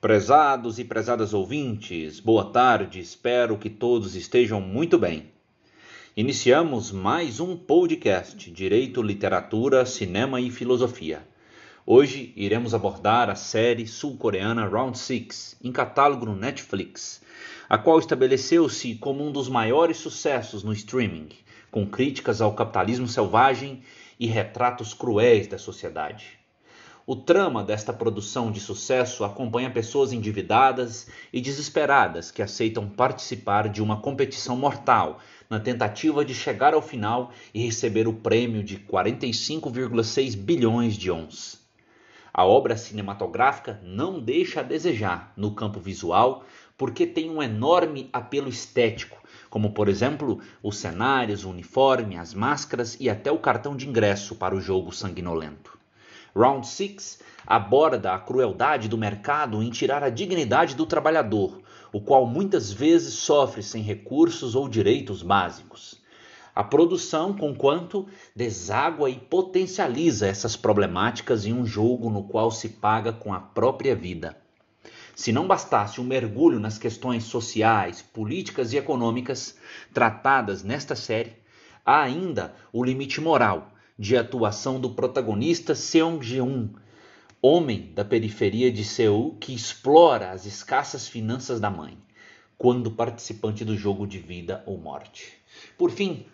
Prezados e prezadas ouvintes, boa tarde, espero que todos estejam muito bem. Iniciamos mais um podcast Direito, Literatura, Cinema e Filosofia. Hoje iremos abordar a série sul-coreana Round 6, em catálogo no Netflix, a qual estabeleceu-se como um dos maiores sucessos no streaming, com críticas ao capitalismo selvagem e retratos cruéis da sociedade. O trama desta produção de sucesso acompanha pessoas endividadas e desesperadas que aceitam participar de uma competição mortal na tentativa de chegar ao final e receber o prêmio de 45,6 bilhões de ons. A obra cinematográfica não deixa a desejar no campo visual porque tem um enorme apelo estético, como por exemplo os cenários, o uniforme, as máscaras e até o cartão de ingresso para o jogo sanguinolento. Round 6 aborda a crueldade do mercado em tirar a dignidade do trabalhador, o qual muitas vezes sofre sem recursos ou direitos básicos. A produção, conquanto, deságua e potencializa essas problemáticas em um jogo no qual se paga com a própria vida. Se não bastasse um mergulho nas questões sociais, políticas e econômicas tratadas nesta série, há ainda o limite moral de atuação do protagonista Seong Jeon, homem da periferia de Seul que explora as escassas finanças da mãe, quando participante do jogo de vida ou morte. Por fim,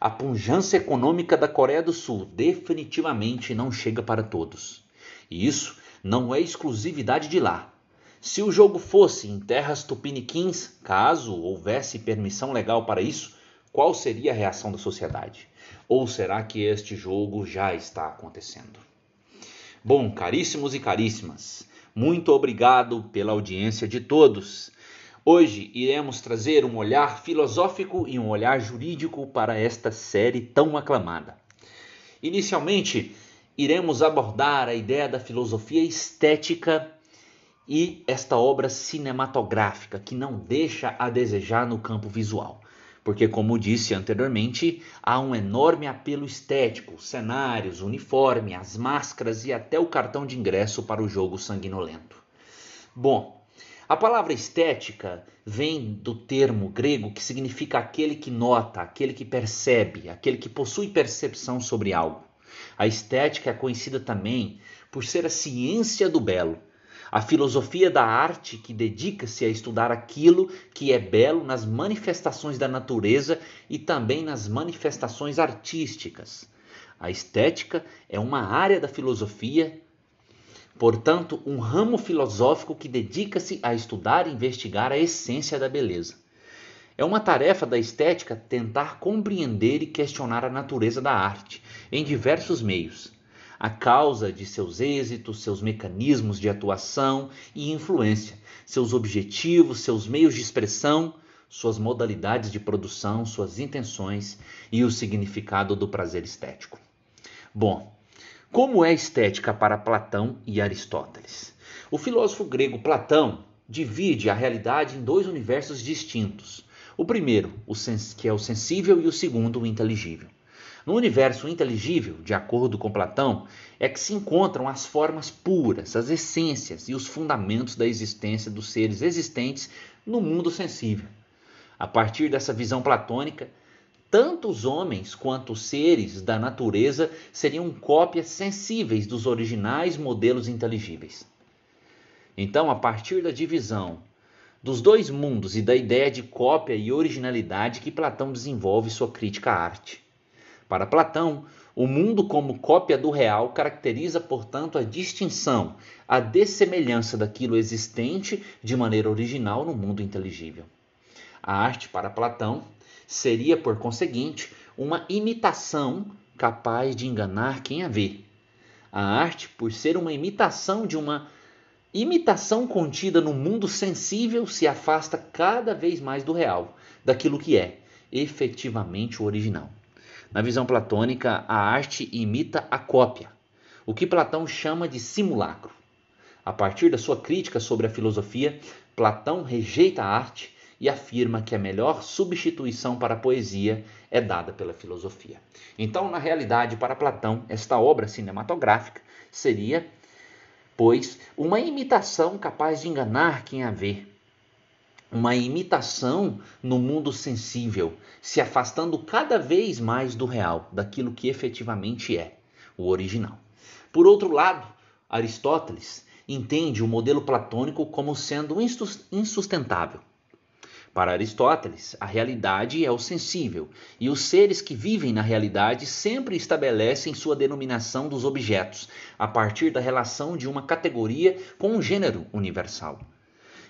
a pujança econômica da Coreia do Sul definitivamente não chega para todos. E isso não é exclusividade de lá. Se o jogo fosse em terras tupiniquins, caso houvesse permissão legal para isso, qual seria a reação da sociedade? Ou será que este jogo já está acontecendo? Bom, caríssimos e caríssimas, muito obrigado pela audiência de todos. Hoje iremos trazer um olhar filosófico e um olhar jurídico para esta série tão aclamada. Inicialmente, iremos abordar a ideia da filosofia estética e esta obra cinematográfica que não deixa a desejar no campo visual porque, como disse anteriormente, há um enorme apelo estético, cenários, uniforme, as máscaras e até o cartão de ingresso para o jogo sanguinolento. Bom, a palavra estética vem do termo grego que significa aquele que nota, aquele que percebe, aquele que possui percepção sobre algo. A estética é conhecida também por ser a ciência do belo, a filosofia da arte que dedica-se a estudar aquilo que é belo nas manifestações da natureza e também nas manifestações artísticas. A estética é uma área da filosofia, portanto, um ramo filosófico que dedica-se a estudar e investigar a essência da beleza. É uma tarefa da estética tentar compreender e questionar a natureza da arte em diversos meios a causa de seus êxitos, seus mecanismos de atuação e influência, seus objetivos, seus meios de expressão, suas modalidades de produção, suas intenções e o significado do prazer estético. Bom, como é estética para Platão e Aristóteles? O filósofo grego Platão divide a realidade em dois universos distintos. O primeiro, que é o sensível, e o segundo, o inteligível. No universo inteligível, de acordo com Platão, é que se encontram as formas puras, as essências e os fundamentos da existência dos seres existentes no mundo sensível. A partir dessa visão platônica, tanto os homens quanto os seres da natureza seriam cópias sensíveis dos originais modelos inteligíveis. Então, a partir da divisão dos dois mundos e da ideia de cópia e originalidade que Platão desenvolve sua crítica à arte. Para Platão, o mundo como cópia do real caracteriza, portanto, a distinção, a dessemelhança daquilo existente de maneira original no mundo inteligível. A arte, para Platão, seria, por conseguinte, uma imitação capaz de enganar quem a vê. A arte, por ser uma imitação de uma imitação contida no mundo sensível, se afasta cada vez mais do real, daquilo que é efetivamente o original. Na visão platônica, a arte imita a cópia, o que Platão chama de simulacro. A partir da sua crítica sobre a filosofia, Platão rejeita a arte e afirma que a melhor substituição para a poesia é dada pela filosofia. Então, na realidade, para Platão, esta obra cinematográfica seria pois uma imitação capaz de enganar quem a vê. Uma imitação no mundo sensível, se afastando cada vez mais do real, daquilo que efetivamente é, o original. Por outro lado, Aristóteles entende o modelo platônico como sendo insustentável. Para Aristóteles, a realidade é o sensível, e os seres que vivem na realidade sempre estabelecem sua denominação dos objetos, a partir da relação de uma categoria com um gênero universal.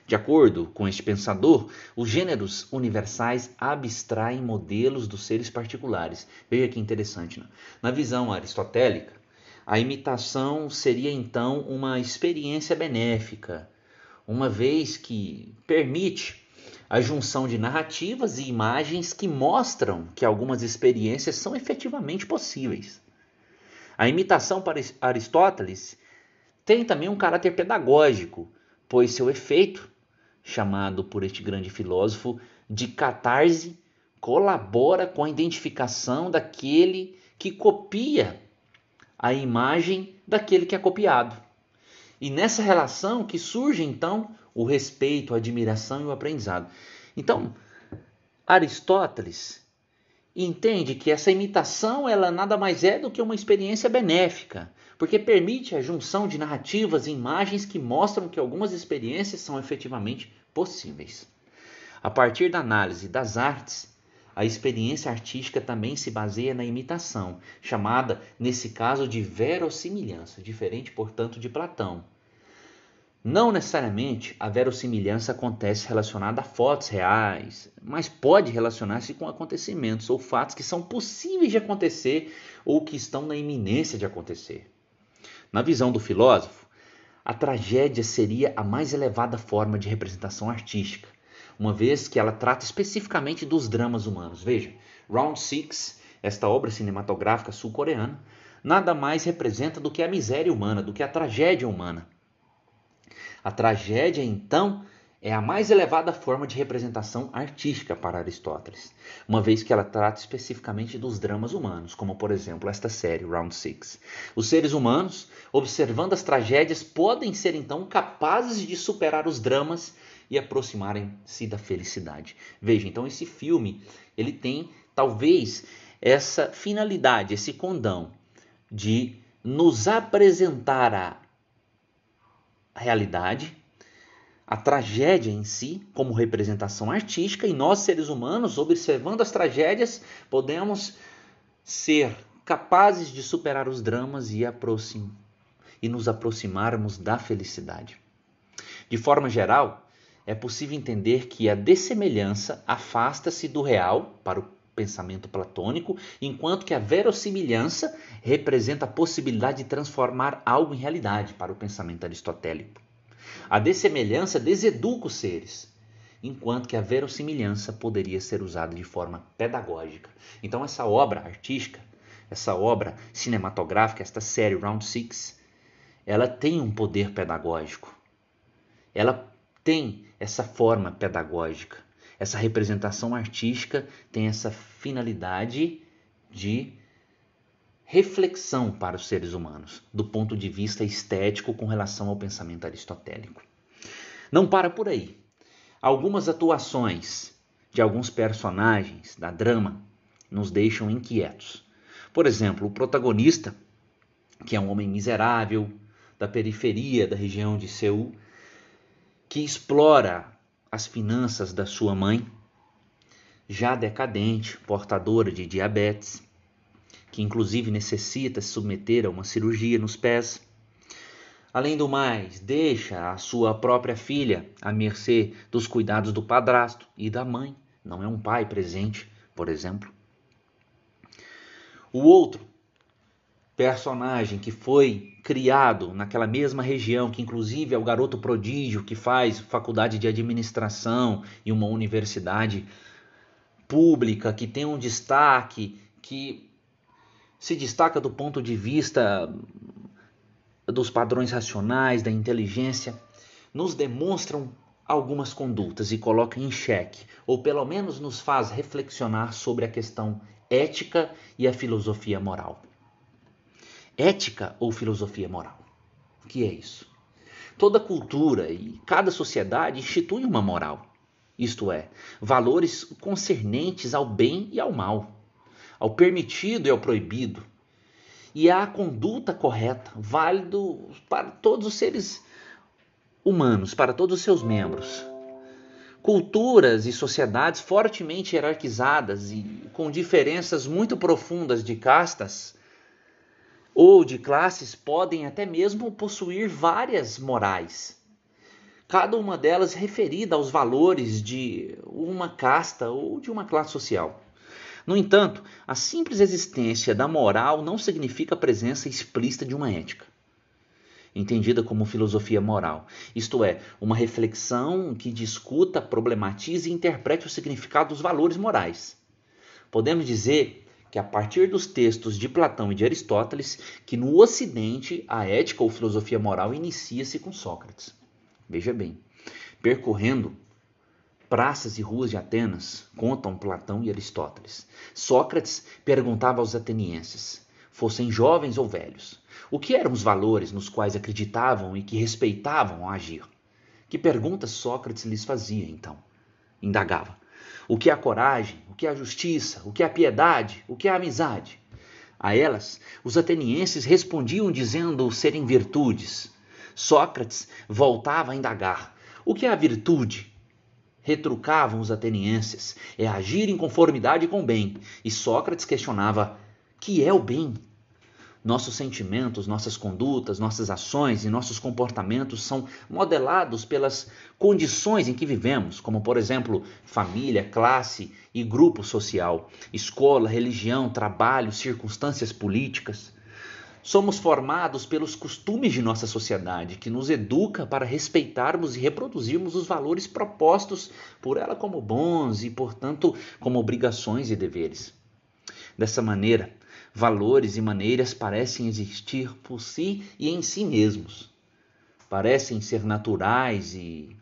De acordo com este pensador, os gêneros universais abstraem modelos dos seres particulares. Veja que interessante. Né? Na visão aristotélica, a imitação seria então uma experiência benéfica, uma vez que permite a junção de narrativas e imagens que mostram que algumas experiências são efetivamente possíveis. A imitação para Aristóteles tem também um caráter pedagógico, pois seu efeito, chamado por este grande filósofo de catarse, colabora com a identificação daquele que copia a imagem daquele que é copiado. E nessa relação que surge então o respeito, a admiração e o aprendizado. Então, Aristóteles entende que essa imitação ela nada mais é do que uma experiência benéfica, porque permite a junção de narrativas e imagens que mostram que algumas experiências são efetivamente possíveis. A partir da análise das artes, a experiência artística também se baseia na imitação, chamada, nesse caso, de verossimilhança, diferente, portanto, de Platão. Não necessariamente a verossimilhança acontece relacionada a fotos reais, mas pode relacionar-se com acontecimentos ou fatos que são possíveis de acontecer ou que estão na iminência de acontecer. Na visão do filósofo, a tragédia seria a mais elevada forma de representação artística, uma vez que ela trata especificamente dos dramas humanos. Veja, Round Six, esta obra cinematográfica sul-coreana, nada mais representa do que a miséria humana, do que a tragédia humana. A tragédia, então, é a mais elevada forma de representação artística para Aristóteles, uma vez que ela trata especificamente dos dramas humanos, como por exemplo esta série Round Six. Os seres humanos, observando as tragédias, podem ser então capazes de superar os dramas e aproximarem-se da felicidade. Veja, então esse filme, ele tem talvez essa finalidade, esse condão de nos apresentar a realidade, a tragédia em si, como representação artística, e nós, seres humanos, observando as tragédias, podemos ser capazes de superar os dramas e, aproxim e nos aproximarmos da felicidade. De forma geral, é possível entender que a dessemelhança afasta-se do real para o pensamento platônico, enquanto que a verossimilhança representa a possibilidade de transformar algo em realidade para o pensamento aristotélico. A dessemelhança deseduca os seres, enquanto que a verossimilhança poderia ser usada de forma pedagógica. Então essa obra artística, essa obra cinematográfica, esta série Round Six, ela tem um poder pedagógico. Ela tem essa forma pedagógica. Essa representação artística tem essa finalidade de reflexão para os seres humanos, do ponto de vista estético com relação ao pensamento aristotélico. Não para por aí. Algumas atuações de alguns personagens da drama nos deixam inquietos. Por exemplo, o protagonista, que é um homem miserável, da periferia da região de Seul, que explora as finanças da sua mãe, já decadente, portadora de diabetes, que inclusive necessita se submeter a uma cirurgia nos pés. Além do mais, deixa a sua própria filha à mercê dos cuidados do padrasto e da mãe, não é um pai presente, por exemplo. O outro personagem que foi criado naquela mesma região, que inclusive é o garoto prodígio que faz faculdade de administração e uma universidade pública, que tem um destaque, que se destaca do ponto de vista dos padrões racionais, da inteligência, nos demonstram algumas condutas e coloca em xeque, ou pelo menos nos faz reflexionar sobre a questão ética e a filosofia moral. Ética ou filosofia moral? O que é isso? Toda cultura e cada sociedade institui uma moral, isto é, valores concernentes ao bem e ao mal, ao permitido e ao proibido, e à conduta correta, válido para todos os seres humanos, para todos os seus membros. Culturas e sociedades fortemente hierarquizadas e com diferenças muito profundas de castas ou de classes podem até mesmo possuir várias morais. Cada uma delas referida aos valores de uma casta ou de uma classe social. No entanto, a simples existência da moral não significa a presença explícita de uma ética entendida como filosofia moral, isto é, uma reflexão que discuta, problematize e interprete o significado dos valores morais. Podemos dizer que a partir dos textos de Platão e de Aristóteles, que no Ocidente a ética ou filosofia moral inicia-se com Sócrates. Veja bem, percorrendo praças e ruas de Atenas, contam Platão e Aristóteles. Sócrates perguntava aos atenienses, fossem jovens ou velhos, o que eram os valores nos quais acreditavam e que respeitavam ao agir? Que perguntas Sócrates lhes fazia, então? Indagava. O que é a coragem? O que é a justiça? O que é a piedade? O que é a amizade? A elas, os atenienses respondiam dizendo serem virtudes. Sócrates voltava a indagar: o que é a virtude? Retrucavam os atenienses: é agir em conformidade com o bem. E Sócrates questionava: que é o bem? Nossos sentimentos, nossas condutas, nossas ações e nossos comportamentos são modelados pelas condições em que vivemos, como, por exemplo, família, classe e grupo social, escola, religião, trabalho, circunstâncias políticas. Somos formados pelos costumes de nossa sociedade, que nos educa para respeitarmos e reproduzirmos os valores propostos por ela como bons e, portanto, como obrigações e deveres. Dessa maneira, valores e maneiras parecem existir por si e em si mesmos. Parecem ser naturais e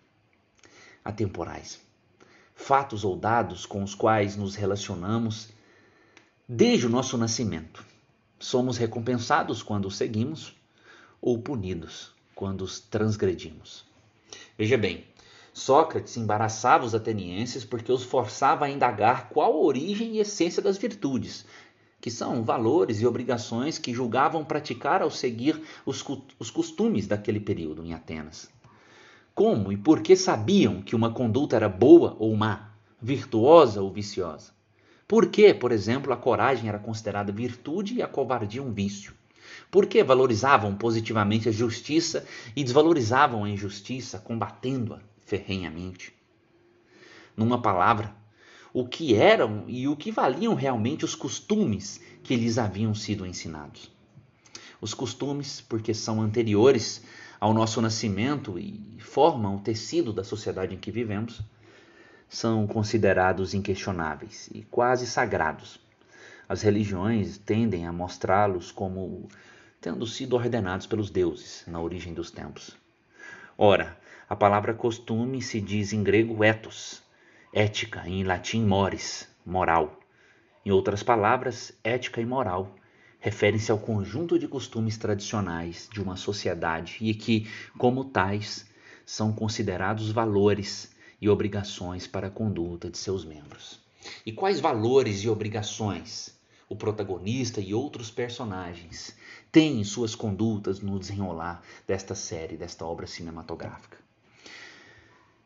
atemporais. Fatos ou dados com os quais nos relacionamos desde o nosso nascimento. Somos recompensados quando os seguimos ou punidos quando os transgredimos. Veja bem, Sócrates embaraçava os atenienses porque os forçava a indagar qual a origem e essência das virtudes, que são valores e obrigações que julgavam praticar ao seguir os, os costumes daquele período em Atenas. Como e por que sabiam que uma conduta era boa ou má, virtuosa ou viciosa? Por que, por exemplo, a coragem era considerada virtude e a covardia um vício? Por que valorizavam positivamente a justiça e desvalorizavam a injustiça, combatendo-a ferrenhamente? Numa palavra, o que eram e o que valiam realmente os costumes que lhes haviam sido ensinados. Os costumes, porque são anteriores ao nosso nascimento e formam o tecido da sociedade em que vivemos, são considerados inquestionáveis e quase sagrados. As religiões tendem a mostrá-los como tendo sido ordenados pelos deuses na origem dos tempos. Ora, a palavra costume se diz em grego ethos, Ética, em latim mores, moral. Em outras palavras, ética e moral referem-se ao conjunto de costumes tradicionais de uma sociedade e que, como tais, são considerados valores e obrigações para a conduta de seus membros. E quais valores e obrigações o protagonista e outros personagens têm em suas condutas no desenrolar desta série, desta obra cinematográfica?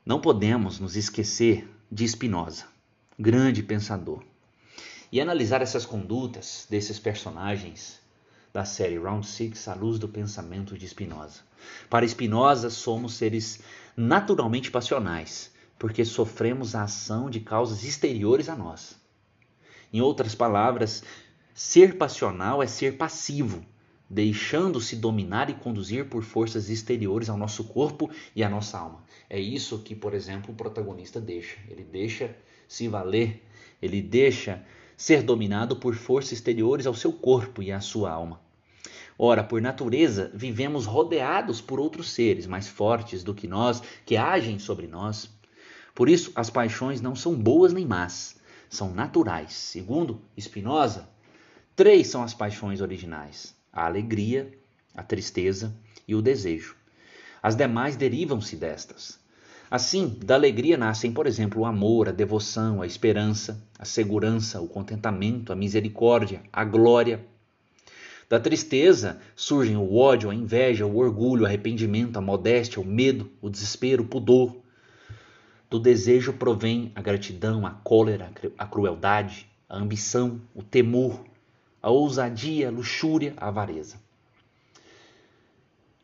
Não podemos nos esquecer de Spinoza, grande pensador. E analisar essas condutas desses personagens da série Round Six à luz do pensamento de Spinoza. Para Spinoza, somos seres naturalmente passionais, porque sofremos a ação de causas exteriores a nós. Em outras palavras, ser passional é ser passivo, deixando-se dominar e conduzir por forças exteriores ao nosso corpo e à nossa alma. É isso que, por exemplo, o protagonista deixa. Ele deixa se valer, ele deixa ser dominado por forças exteriores ao seu corpo e à sua alma. Ora, por natureza, vivemos rodeados por outros seres mais fortes do que nós, que agem sobre nós. Por isso, as paixões não são boas nem más, são naturais. Segundo Spinoza, três são as paixões originais: a alegria, a tristeza e o desejo. As demais derivam-se destas. Assim, da alegria nascem, por exemplo, o amor, a devoção, a esperança, a segurança, o contentamento, a misericórdia, a glória. Da tristeza surgem o ódio, a inveja, o orgulho, o arrependimento, a modéstia, o medo, o desespero, o pudor. Do desejo provém a gratidão, a cólera, a crueldade, a ambição, o temor, a ousadia, a luxúria, a avareza.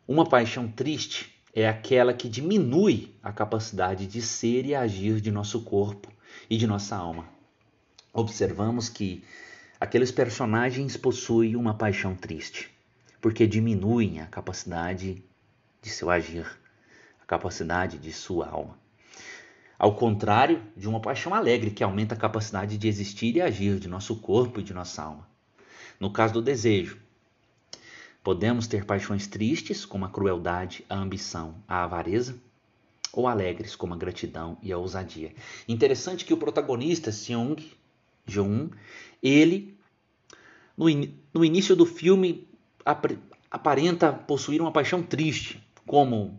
Uma paixão triste é aquela que diminui a capacidade de ser e agir de nosso corpo e de nossa alma. Observamos que aqueles personagens possuem uma paixão triste, porque diminuem a capacidade de seu agir, a capacidade de sua alma. Ao contrário de uma paixão alegre, que aumenta a capacidade de existir e agir de nosso corpo e de nossa alma. No caso do desejo, Podemos ter paixões tristes, como a crueldade, a ambição, a avareza, ou alegres, como a gratidão e a ousadia. Interessante que o protagonista, Seung Jong, ele, no, in no início do filme, ap aparenta possuir uma paixão triste, como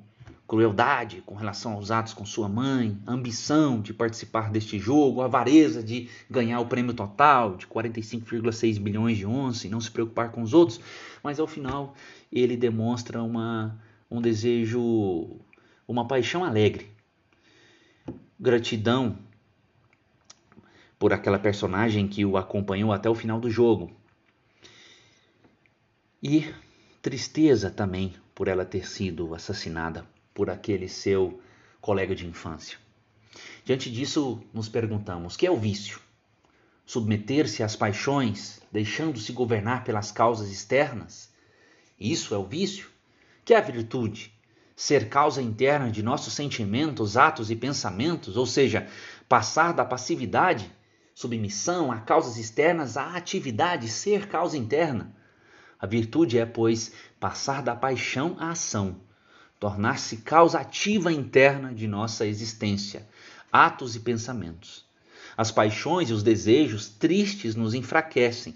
crueldade com relação aos atos com sua mãe, ambição de participar deste jogo, avareza de ganhar o prêmio total de 45,6 bilhões de onças e não se preocupar com os outros, mas ao final ele demonstra uma, um desejo, uma paixão alegre, gratidão por aquela personagem que o acompanhou até o final do jogo. E tristeza também por ela ter sido assassinada por aquele seu colega de infância. Diante disso, nos perguntamos: que é o vício? Submeter-se às paixões, deixando-se governar pelas causas externas? Isso é o vício? Que é a virtude? Ser causa interna de nossos sentimentos, atos e pensamentos, ou seja, passar da passividade, submissão a causas externas à atividade, ser causa interna. A virtude é, pois, passar da paixão à ação, tornar-se causa ativa interna de nossa existência, atos e pensamentos. As paixões e os desejos tristes nos enfraquecem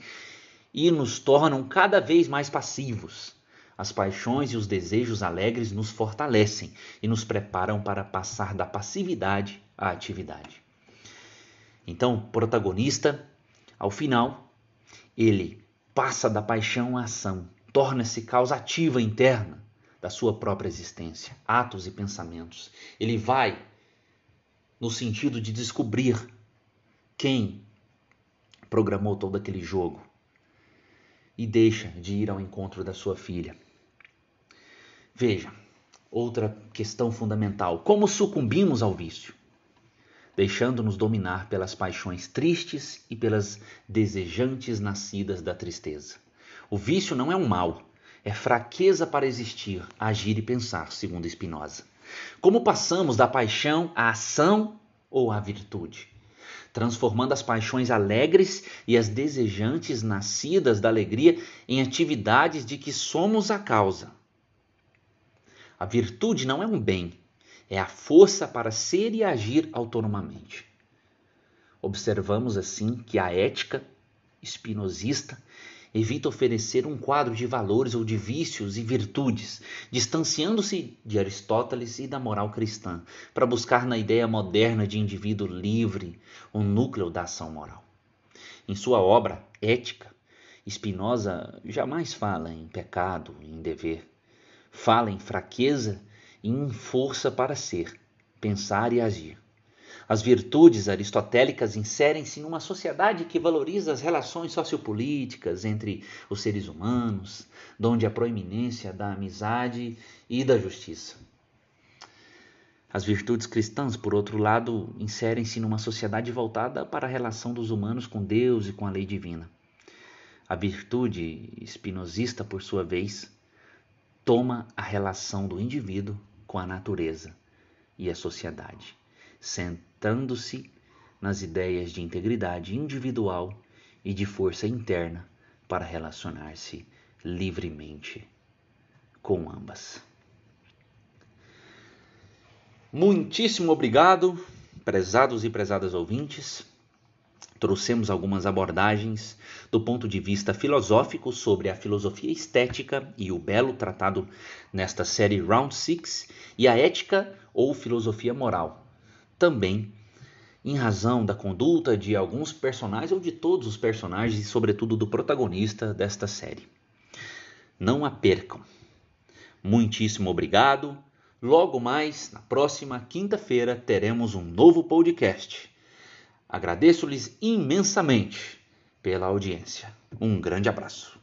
e nos tornam cada vez mais passivos. As paixões e os desejos alegres nos fortalecem e nos preparam para passar da passividade à atividade. Então, o protagonista, ao final, ele passa da paixão à ação, torna-se causa ativa interna da sua própria existência, atos e pensamentos. Ele vai no sentido de descobrir quem programou todo aquele jogo e deixa de ir ao encontro da sua filha. Veja, outra questão fundamental: como sucumbimos ao vício? Deixando-nos dominar pelas paixões tristes e pelas desejantes nascidas da tristeza. O vício não é um mal, é fraqueza para existir, agir e pensar, segundo Spinoza. Como passamos da paixão à ação ou à virtude? Transformando as paixões alegres e as desejantes nascidas da alegria em atividades de que somos a causa. A virtude não é um bem, é a força para ser e agir autonomamente. Observamos assim que a ética espinosista evita oferecer um quadro de valores ou de vícios e virtudes, distanciando-se de Aristóteles e da moral cristã, para buscar na ideia moderna de indivíduo livre o núcleo da ação moral. Em sua obra Ética, Spinoza jamais fala em pecado, em dever. Fala em fraqueza e em força para ser, pensar e agir. As virtudes aristotélicas inserem-se numa sociedade que valoriza as relações sociopolíticas entre os seres humanos, donde a proeminência da amizade e da justiça. As virtudes cristãs, por outro lado, inserem-se numa sociedade voltada para a relação dos humanos com Deus e com a lei divina. A virtude espinosista, por sua vez, toma a relação do indivíduo com a natureza e a sociedade sentando-se nas ideias de integridade individual e de força interna para relacionar-se livremente com ambas. Muitíssimo obrigado, prezados e prezadas ouvintes. trouxemos algumas abordagens do ponto de vista filosófico sobre a filosofia estética e o belo tratado nesta série Round 6 e a ética ou filosofia moral. Também em razão da conduta de alguns personagens ou de todos os personagens e sobretudo do protagonista desta série. Não a percam. Muitíssimo obrigado. Logo mais, na próxima quinta-feira, teremos um novo podcast. Agradeço-lhes imensamente pela audiência. Um grande abraço.